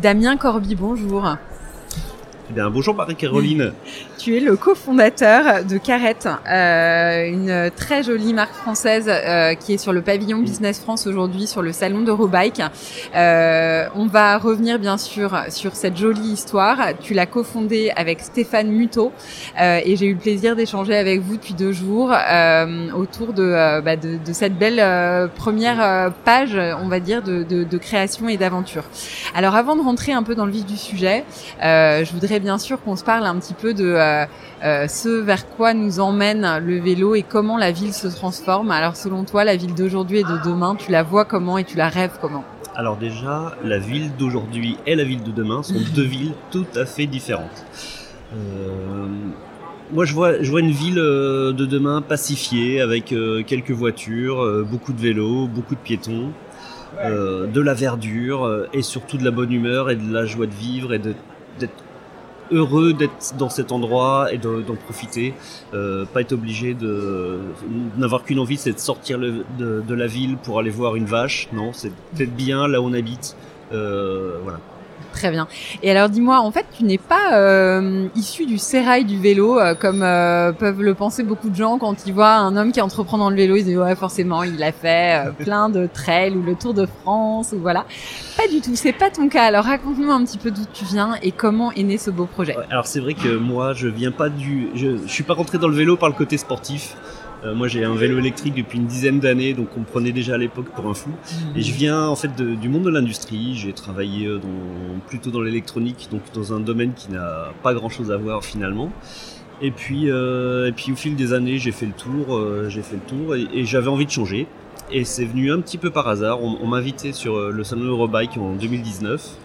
Damien Corby, bonjour. Eh bien, bonjour Marie-Caroline. Tu es le cofondateur de Carrette, euh, une très jolie marque française euh, qui est sur le pavillon Business France aujourd'hui, sur le salon d'Eurobike. Euh, on va revenir bien sûr sur cette jolie histoire. Tu l'as cofondée avec Stéphane Muto euh, et j'ai eu le plaisir d'échanger avec vous depuis deux jours autour de, bah, de, cette belle première page, on va dire, de, création et d'aventure. Alors avant de rentrer un peu dans le vif du sujet, je voudrais bien sûr qu'on se parle un petit peu de ce vers quoi nous emmène le vélo et comment la ville se transforme. Alors selon toi, la ville d'aujourd'hui et de demain, tu la vois comment et tu la rêves comment Alors déjà, la ville d'aujourd'hui et la ville de demain sont deux villes tout à fait différentes. Euh, moi, je vois, je vois une ville de demain pacifiée avec quelques voitures, beaucoup de vélos, beaucoup de piétons. de la verdure et surtout de la bonne humeur et de la joie de vivre et d'être heureux d'être dans cet endroit et d'en profiter, euh, pas être obligé de n'avoir qu'une envie, c'est de sortir de, la ville pour aller voir une vache. Non, c'est d'être bien là où on habite. Euh, voilà. Très bien. Et alors dis-moi, en fait, tu n'es pas euh, issu du sérail du vélo, euh, comme euh, peuvent le penser beaucoup de gens quand ils voient un homme qui entreprend dans le vélo, ils disent ouais forcément il a fait plein de trails ou le Tour de France ou voilà. Pas du tout, c'est pas ton cas. Alors raconte-nous un petit peu d'où tu viens et comment est né ce beau projet. Alors c'est vrai que moi je viens pas du, je, je suis pas rentré dans le vélo par le côté sportif. Euh, moi, j'ai un vélo électrique depuis une dizaine d'années, donc on me prenait déjà à l'époque pour un fou. Et je viens en fait du monde de l'industrie. J'ai travaillé euh, plutôt dans l'électronique, donc dans un domaine qui n'a pas grand-chose à voir finalement. Et puis, euh, et puis au fil des années, j'ai fait le tour, j'ai fait le tour, et, j'avais envie de changer. Et c'est venu un petit peu par hasard. On, on m'a invité sur le salon Eurobike en 2019.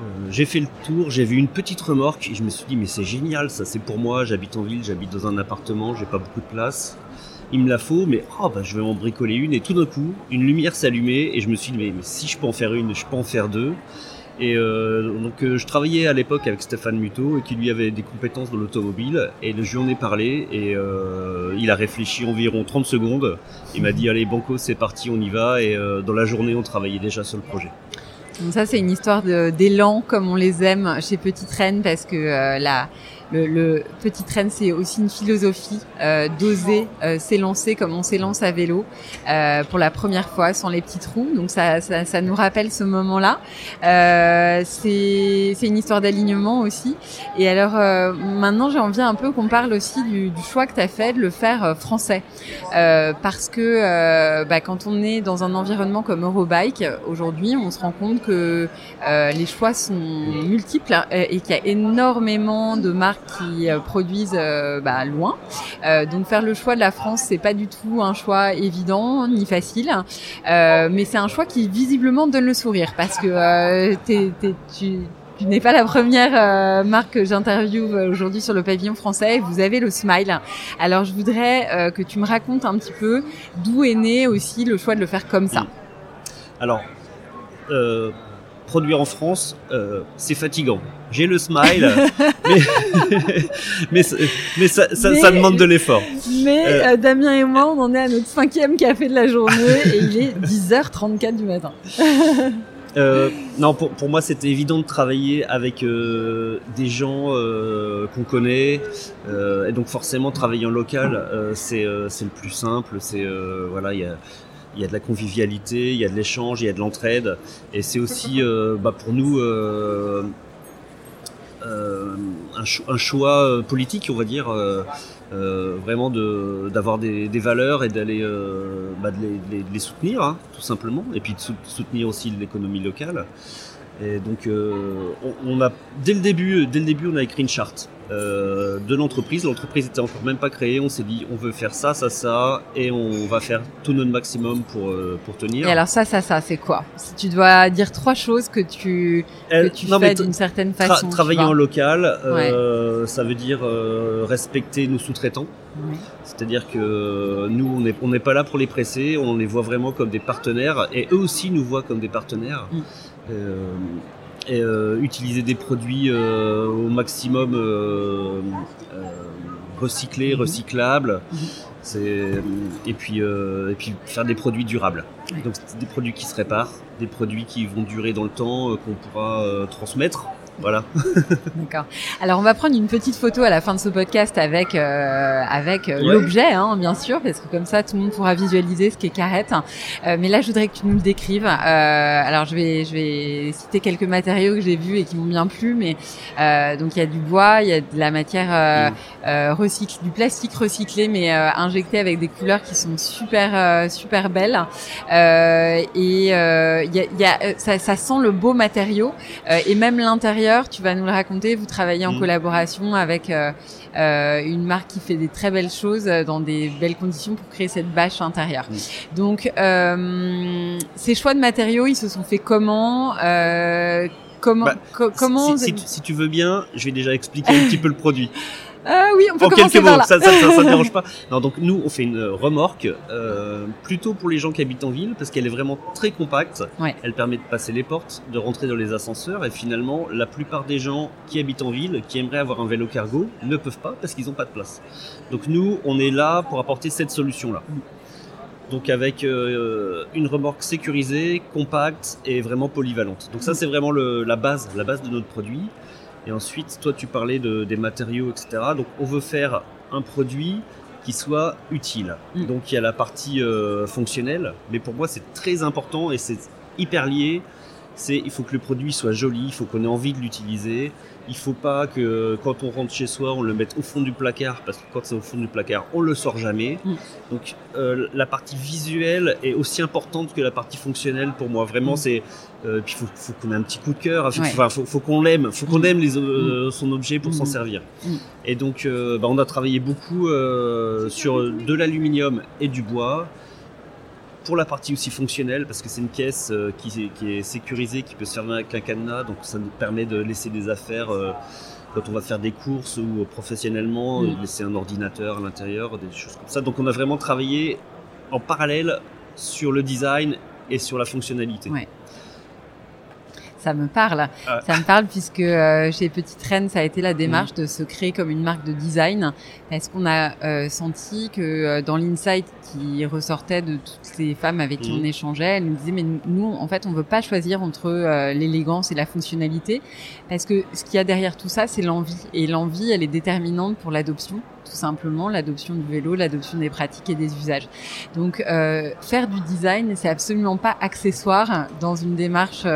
Euh, j'ai fait le tour, j'ai vu une petite remorque et je me suis dit mais c'est génial, ça c'est pour moi, j'habite en ville, j'habite dans un appartement, j'ai pas beaucoup de place il me la faut, mais oh, bah, je vais en bricoler une. Et tout d'un coup, une lumière s'allumait et je me suis dit, mais, si je peux en faire une, je peux en faire deux. Et euh, donc euh, je travaillais à l'époque avec Stéphane Muto et qui lui avait des compétences dans l'automobile et je lui en ai parlé et euh, il a réfléchi environ 30 secondes. Il m'a dit allez Banco c'est parti on y va et euh, dans la journée on travaillait déjà sur le projet. Donc ça c'est une histoire d'élan comme on les aime chez Petite Reine parce que euh, la le, le petit train, c'est aussi une philosophie euh, d'oser euh, s'élancer comme on s'élance à vélo euh, pour la première fois sans les petits trous. Donc ça, ça, ça nous rappelle ce moment-là. Euh, c'est une histoire d'alignement aussi. Et alors euh, maintenant, j'ai envie un peu qu'on parle aussi du, du choix que tu as fait de le faire euh, français. parce que bah, quand on est dans un environnement comme Eurobike, aujourd'hui, on se rend compte que les choix sont multiples et qu'il y a énormément de marques qui euh, produisent euh, bah, loin. Euh, donc faire le choix de la France, c'est pas du tout un choix évident ni facile, mais c'est un choix qui visiblement donne le sourire parce que tu n'es pas la première marque que j'interviewe aujourd'hui sur le pavillon français. Vous avez le smile. Alors je voudrais que tu me racontes un petit peu d'où est né aussi le choix de le faire comme ça. Alors, produire en France, euh, c'est fatigant. J'ai le smile, mais, mais, mais, ça, ça, ça demande de l'effort. Mais euh, euh, Damien et moi, on en est à notre cinquième café de la journée et il est 10h34 du matin. Euh, non, pour, pour moi, c'était évident de travailler avec euh, des gens euh, qu'on connaît, et donc forcément travailler en local, c'est c'est le plus simple. C'est voilà, il y a il y a de la convivialité, il y a de l'échange, il y a de l'entraide. Et c'est aussi euh, bah, pour nous euh, euh, un, cho un, choix politique, on va dire, vraiment d'avoir des, des, valeurs et d'aller bah, de, les, de, les, soutenir, hein, tout simplement, et puis de soutenir aussi l'économie locale. Et donc, euh, on, on, a dès le début, dès le début, on a écrit une charte euh, de l'entreprise. L'entreprise était encore même pas créée. On s'est dit, on veut faire ça, ça, ça, et on va faire tout notre maximum pour euh, pour tenir. Et alors ça, ça, ça, c'est quoi? Si tu dois dire trois choses que tu que tu fais d'une certaine façon. travailler en local, ça veut dire respecter nos sous-traitants. Oui. C'est-à-dire que nous, on n'est on n'est pas là pour les presser. On les voit vraiment comme des partenaires, et eux aussi nous voient comme des partenaires. Mm. Euh, et euh, utiliser des produits euh, au maximum recyclés, mhm. recyclables. Mhm. Et, puis, et puis faire des produits durables. Donc des produits qui se réparent, des produits qui vont durer dans le temps, qu'on pourra transmettre voilà. D'accord. Alors on va prendre une petite photo à la fin de ce podcast avec euh, avec euh, l'objet, hein, bien sûr, parce que comme ça tout le monde pourra visualiser ce qu'est Carrette. Euh, mais là, je voudrais que tu nous le décrives. Euh, alors je vais je vais citer quelques matériaux que j'ai vus et qui m'ont bien plu, mais euh, donc il y a du bois, il y a de la matière mm. recyclée, du plastique recyclé, mais injecté avec des couleurs qui sont super super belles. et il y a, y a ça, ça, sent le beau matériau et même l'intérieur tu vas nous le raconter. Vous travaillez en mm. collaboration avec euh, euh, une marque qui fait des très belles choses euh, dans des belles conditions pour créer cette bâche intérieure. Mm. Donc, ces choix de matériaux, ils se sont faits comment Comment, bah, comment si, tu, veux bien, je vais déjà expliquer un petit peu le produit. Ah oui, on peut en quelques mots, ça, ça, ça, ça dérange pas. Non, donc nous, on fait une remorque euh, plutôt pour les gens qui habitent en ville parce qu'elle est vraiment très compacte. Ouais. Elle permet de passer les portes, de rentrer dans les ascenseurs et finalement, la plupart des gens qui habitent en ville, qui aimeraient avoir un vélo cargo, ne peuvent pas parce qu'ils n'ont pas de place. Donc nous, on est là pour apporter cette solution-là. Donc avec euh, une remorque sécurisée, compacte et vraiment polyvalente. Donc ça, c'est vraiment le, la base, la base de notre produit. Et ensuite, toi, tu parlais de, des matériaux, etc. Donc, on veut faire un produit qui soit utile. Mm. Donc, il y a la partie euh, fonctionnelle, mais pour moi, c'est très important et c'est hyper lié. C'est, il faut que le produit soit joli, il faut qu'on ait envie de l'utiliser. Il faut pas que quand on rentre chez soi, on le mette au fond du placard, parce que quand c'est au fond du placard, on le sort jamais. Mm. Donc euh, la partie visuelle est aussi importante que la partie fonctionnelle pour moi. Vraiment, mm. c'est euh, puis faut, faut qu'on ait un petit coup de cœur. Enfin, faut, faut qu'on l'aime, faut qu'on mm. aime les, euh, son objet pour s'en servir. Et donc, euh, bah, on a travaillé beaucoup sur de l'aluminium et du bois pour la partie aussi fonctionnelle, parce que c'est une caisse euh, qui, qui, est sécurisée, qui peut se fermer avec un cadenas, donc ça nous permet de laisser des affaires euh, quand on va faire des courses ou professionnellement, mm. laisser un ordinateur à l'intérieur, des choses comme ça. Donc on a vraiment travaillé en parallèle sur le design et sur la fonctionnalité. Ouais ça me parle. Ah. Ça me parle puisque euh, chez Petite Reine, ça a été la démarche mm. de se créer comme une marque de design. Parce qu'on a euh, senti que euh, dans l'insight qui ressortait de toutes les femmes avec qui mm. on échangeait, elles nous disaient mais nous, en fait, on veut pas choisir entre l'élégance et la fonctionnalité, parce que ce qu'il y a derrière tout ça, c'est l'envie? Et l'envie, elle est déterminante pour l'adoption tout simplement l'adoption du vélo, l'adoption des pratiques et des usages. Donc faire du design, c'est absolument pas accessoire dans une démarche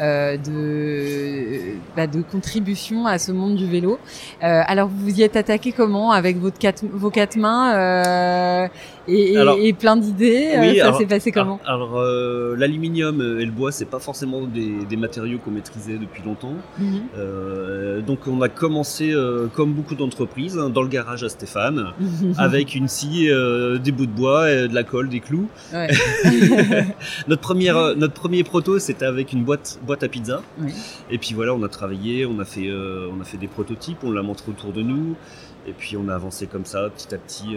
euh, de bah, de contribution à ce monde du vélo. Euh, alors vous vous y êtes attaqué comment avec votre quatre, vos quatre mains euh, et, et, plein d'idées oui, Ça s'est passé comment Alors, euh, l'aluminium et le bois, c'est pas forcément des, des matériaux qu'on maîtrisait depuis longtemps. Mhm. donc on a commencé comme beaucoup d'entreprises hein, dans le garage à Stéphane, avec une scie, euh, des bouts de bois, et de la colle, des clous. Ouais. notre première, euh, notre premier proto, c'était avec une boîte, boîte à pizza. Et puis voilà, on a travaillé, on a fait, euh, on a fait des prototypes, on l'a montré autour de nous, et puis on a avancé comme ça, petit à petit,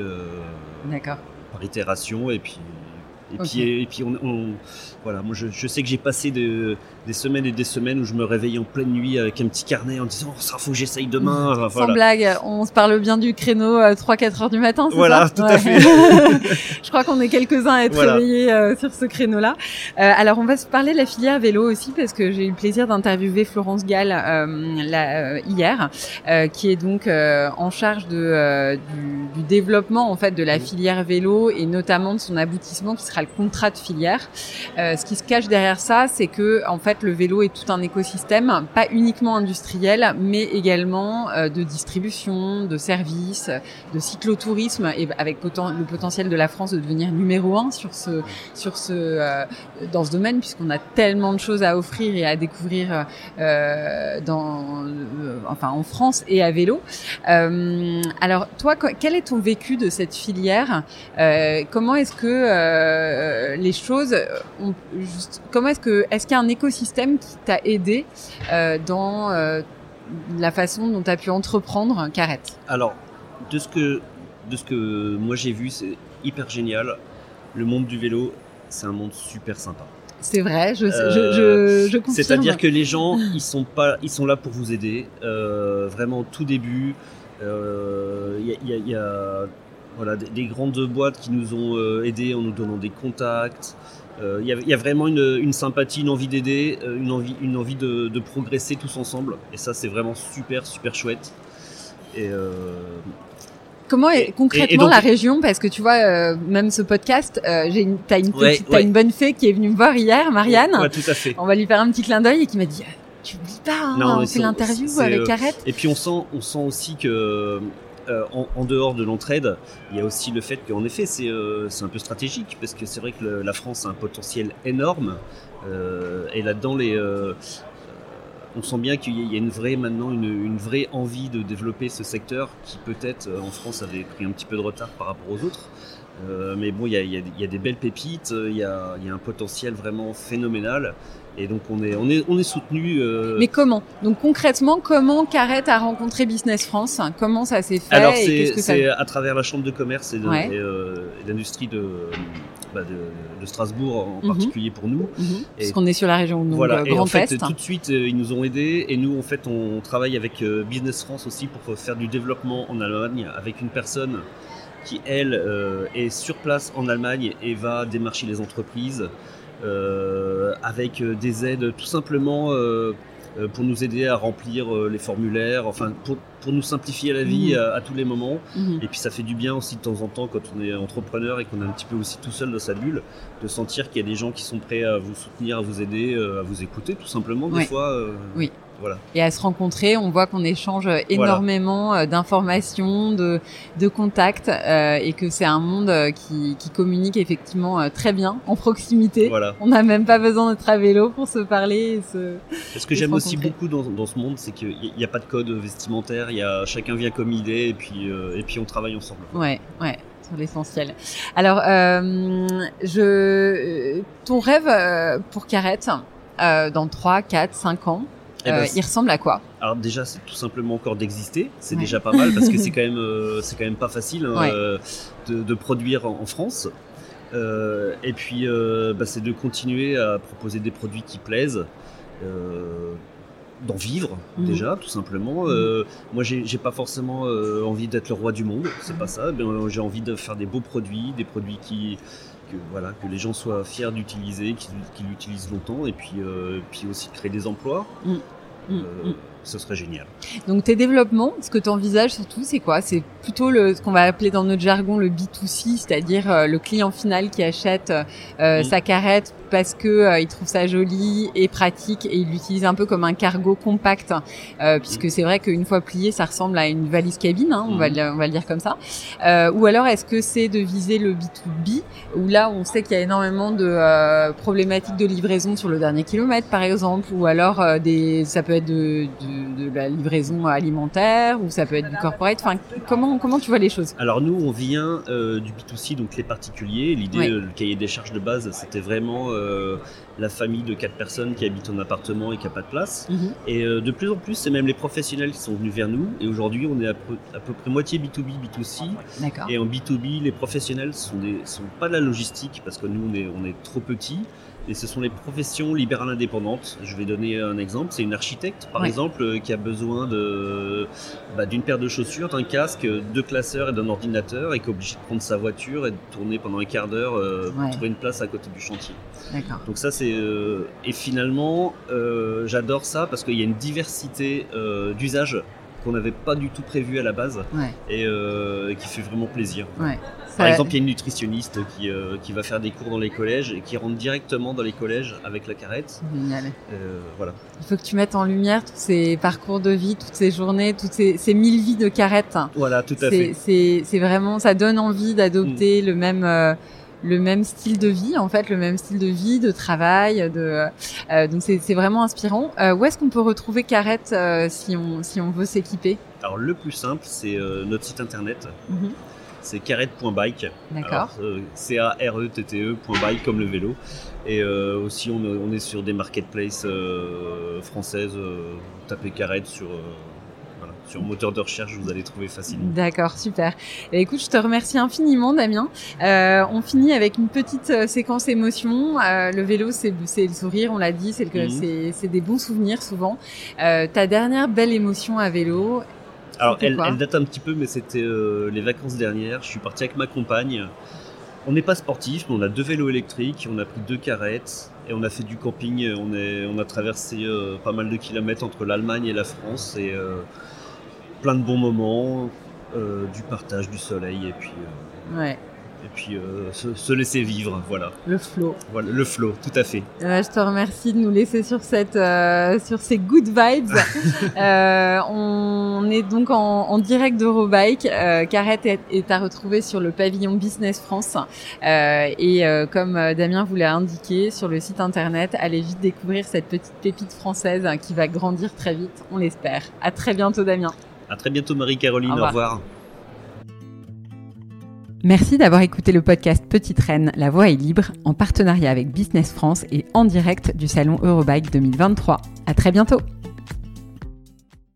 par itération, et puis et puis, et puis on, on, voilà, moi je, je sais que j'ai passé de, des semaines et des semaines où je me réveillais en pleine nuit avec un petit carnet en disant oh, ça faut que j'essaye demain. Enfin, Sans blague, on se parle bien du créneau à 3-4 heures du matin, voilà, ça tout à fait. je crois qu'on est quelques-uns à être réveillés euh, sur ce créneau-là. Euh, alors on va se parler de la filière vélo aussi parce que j'ai eu le plaisir d'interviewer Florence Gall euh, euh, hier, qui est donc en charge de, du, du, développement en fait de la filière vélo et notamment de son aboutissement qui sera le contrat de filière. Euh, ce qui se cache derrière ça, c'est que en fait le vélo est tout un écosystème, pas uniquement industriel, mais également euh, de distribution, de services, de cyclotourisme, et avec le potentiel de la France de devenir numéro un sur ce sur ce euh, dans ce domaine, puisqu'on a tellement de choses à offrir et à découvrir enfin en France et à vélo. alors toi, quel est ton vécu de cette filière? Comment est-ce que euh, les choses juste, comment est-ce que est-ce qu'il y a un écosystème qui t'a aidé euh, dans euh, la façon dont tu as pu entreprendre Carrette? Alors, de ce que de ce que moi j'ai vu, c'est hyper génial. Le monde du vélo, c'est un monde super sympa. C'est vrai, je, je, je, confirme. C'est-à-dire que les gens, ils sont pas, ils sont là pour vous aider. vraiment, au tout début, il y, a voilà, des, grandes boîtes qui nous ont euh, aidés en nous donnant des contacts. Euh, il y, a vraiment une, sympathie, une envie d'aider, euh, une envie, une envie de, progresser tous ensemble. Et ça, c'est vraiment super, super chouette. Et, Comment est concrètement la région? Parce que tu vois, même ce podcast, j'ai une, t'as une, une bonne fée qui est venue me voir hier, Marianne. Ouais, tout à fait. On va lui faire un petit clin d'œil et qui m'a dit tu oublies pas, hein, on fait l'interview avec Arrête. Et puis on sent, on sent aussi que euh, en, dehors de l'entraide, il y a aussi le fait qu'en effet, c'est euh, un peu stratégique, parce que c'est vrai que la France a un potentiel énorme, euh, et là-dedans, on sent bien qu'il y a une vraie, une, vraie envie de développer ce secteur qui peut-être en France avait pris un petit peu de retard par rapport aux autres. Mais bon, il y, a, il y, a, des belles pépites, il y a, il y a un potentiel vraiment phénoménal. Et donc on est, on est, on est soutenu. Euh... Mais comment? Donc concrètement, comment Carrette a rencontré Business France? Comment ça s'est fait Alors c'est ça... à travers la chambre de commerce et, euh, l'industrie de, bah de, de, Strasbourg en mhm. particulier pour nous. Mhm. Parce qu'on est sur la région donc, voilà. Euh, Grand et en fait, Tout de suite, euh, ils nous ont aidés et nous en fait on travaille avec Business France aussi pour faire du développement en Allemagne avec une personne qui elle est sur place en Allemagne et va démarcher les entreprises. Euh, avec euh, des aides tout simplement euh, pour nous aider à remplir les formulaires, enfin pour, pour nous simplifier la vie mhm. à, tous les moments. Mhm. Et puis ça fait du bien aussi de temps en temps quand on est entrepreneur et qu'on est un petit peu aussi tout seul dans sa bulle, de sentir qu'il y a des gens qui sont prêts à vous soutenir, à vous aider, à vous écouter tout simplement des fois. oui. Et à se rencontrer, on voit qu'on échange énormément euh, d'informations, de, de contacts, euh, et que c'est un monde euh, qui, qui, communique effectivement très bien, en proximité. On n'a même pas besoin d'être à vélo pour se parler. Et se, ce que j'aime aussi beaucoup dans, dans, ce monde, c'est qu'il n'y a pas de code vestimentaire, il y a, chacun vient comme il est, et puis, et puis on travaille ensemble. Ouais, ouais sur l'essentiel. Alors, euh, je, ton rêve pour Carrette, euh, dans 3, 4, 5 ans, eh ben, euh, il ressemble à quoi? Alors déjà, c'est tout simplement encore d'exister. C'est déjà pas mal parce que c'est quand même, euh, c'est quand même pas facile hein, euh, de, de, produire en, France. et puis, bah, c'est de continuer à proposer des produits qui plaisent d'en vivre mhm. déjà tout simplement mhm. moi j'ai pas forcément envie d'être le roi du monde c'est pas ça j'ai envie de faire des beaux produits des produits qui que voilà que les gens soient fiers d'utiliser qu'ils l'utilisent longtemps et puis puis aussi créer des emplois mm. Mm, mm. Ce serait génial. Donc tes développements, ce que tu envisages surtout, c'est quoi? C'est plutôt le, ce qu'on va appeler dans notre jargon le B2C, c'est-à-dire euh, le client final qui achète euh, sa carrette parce que euh, il trouve ça joli et pratique et il l'utilise un peu comme un cargo compact. Euh, puisque c'est vrai qu'une fois plié ça ressemble à une valise cabine hein, on, va le, on va le dire comme ça. Ou alors est-ce que c'est de viser le B2B où là on sait qu'il y a énormément de problématiques de livraison sur le dernier kilomètre par exemple ou alors des ça peut être de, de, de, la livraison alimentaire ou ça peut être du corporate enfin comment comment tu vois les choses? Alors nous on vient du B2C donc les particuliers l'idée le cahier des charges de base c'était vraiment euh, la famille de quatre personnes qui habitent en appartement et qui n'a pas de place. Mhm. Et euh, de plus en plus, c'est même les professionnels qui sont venus vers nous. Et aujourd'hui, on est à peu, à peu, près moitié B2B, B2C. Et en B2B, les professionnels sont, des, sont pas de la logistique parce que nous, on est, on est trop petits et ce sont les professions libérales indépendantes. Je vais donner un exemple. C'est une architecte, par exemple, euh, qui a besoin de bah, d'une paire de chaussures, d'un casque, deux classeurs et d'un ordinateur, et qui est obligé de prendre sa voiture et de tourner pendant un quart d'heure euh, pour trouver une place à côté du chantier. Donc ça, c'est euh, et finalement, j'adore ça parce qu'il y a une diversité d'usages qu'on n'avait pas du tout prévu à la base et qui fait vraiment plaisir. Par exemple, il y a une nutritionniste qui, qui va faire des cours dans les collèges et qui rentre directement dans les collèges avec la carrette. Génial. voilà. Il faut que tu mettes en lumière tous ces parcours de vie, toutes ces journées, toutes ces, ces mille vies de carrette. Voilà, tout à fait. C'est vraiment, ça donne envie d'adopter mm. le même le même style de vie, en fait, le même style de vie, de travail. De, euh, donc c'est vraiment inspirant. Euh, où est-ce qu'on peut retrouver Carrette euh, si, on, si on veut s'équiper? Alors le plus simple, c'est notre site internet. Mhm. C'est carrette.bike. D'accord. C-A-R-E-T-T-E.bike comme le vélo. Et aussi, on, on, est sur des marketplaces françaises. tapez Carrette sur sur moteur de recherche, vous allez trouver facilement. D'accord, super. Et écoute, je te remercie infiniment, Damien. Euh, on finit avec une petite euh, séquence émotion. Euh, le vélo, c'est le sourire, on l'a dit, c'est mhm. des bons souvenirs souvent. Euh, ta dernière belle émotion à vélo Alors, elle, elle, date un petit peu, mais c'était les vacances dernières. Je suis parti avec ma compagne. On n'est pas sportif, mais on a deux vélos électriques, on a pris deux carrettes et on a fait du camping. On, est, on a traversé euh, pas mal de kilomètres entre l'Allemagne et la France et plein de bons moments, euh, du partage, du soleil et puis. Euh, ouais. Et puis euh, se, laisser vivre, voilà. Le flow. Voilà, le flow, tout à fait. je te remercie de nous laisser sur cette, sur ces good vibes. on est donc en, en direct d'Eurobike. Carrette est, à retrouver sur le pavillon Business France. et comme Damien vous l'a indiqué sur le site internet, allez vite découvrir cette petite pépite française hein, qui va grandir très vite, on l'espère. À très bientôt, Damien. À très bientôt Marie-Caroline, au revoir. Merci d'avoir écouté le podcast Petite Reine, La Voix est libre, en partenariat avec Business France et en direct du salon Eurobike 2023. À très bientôt!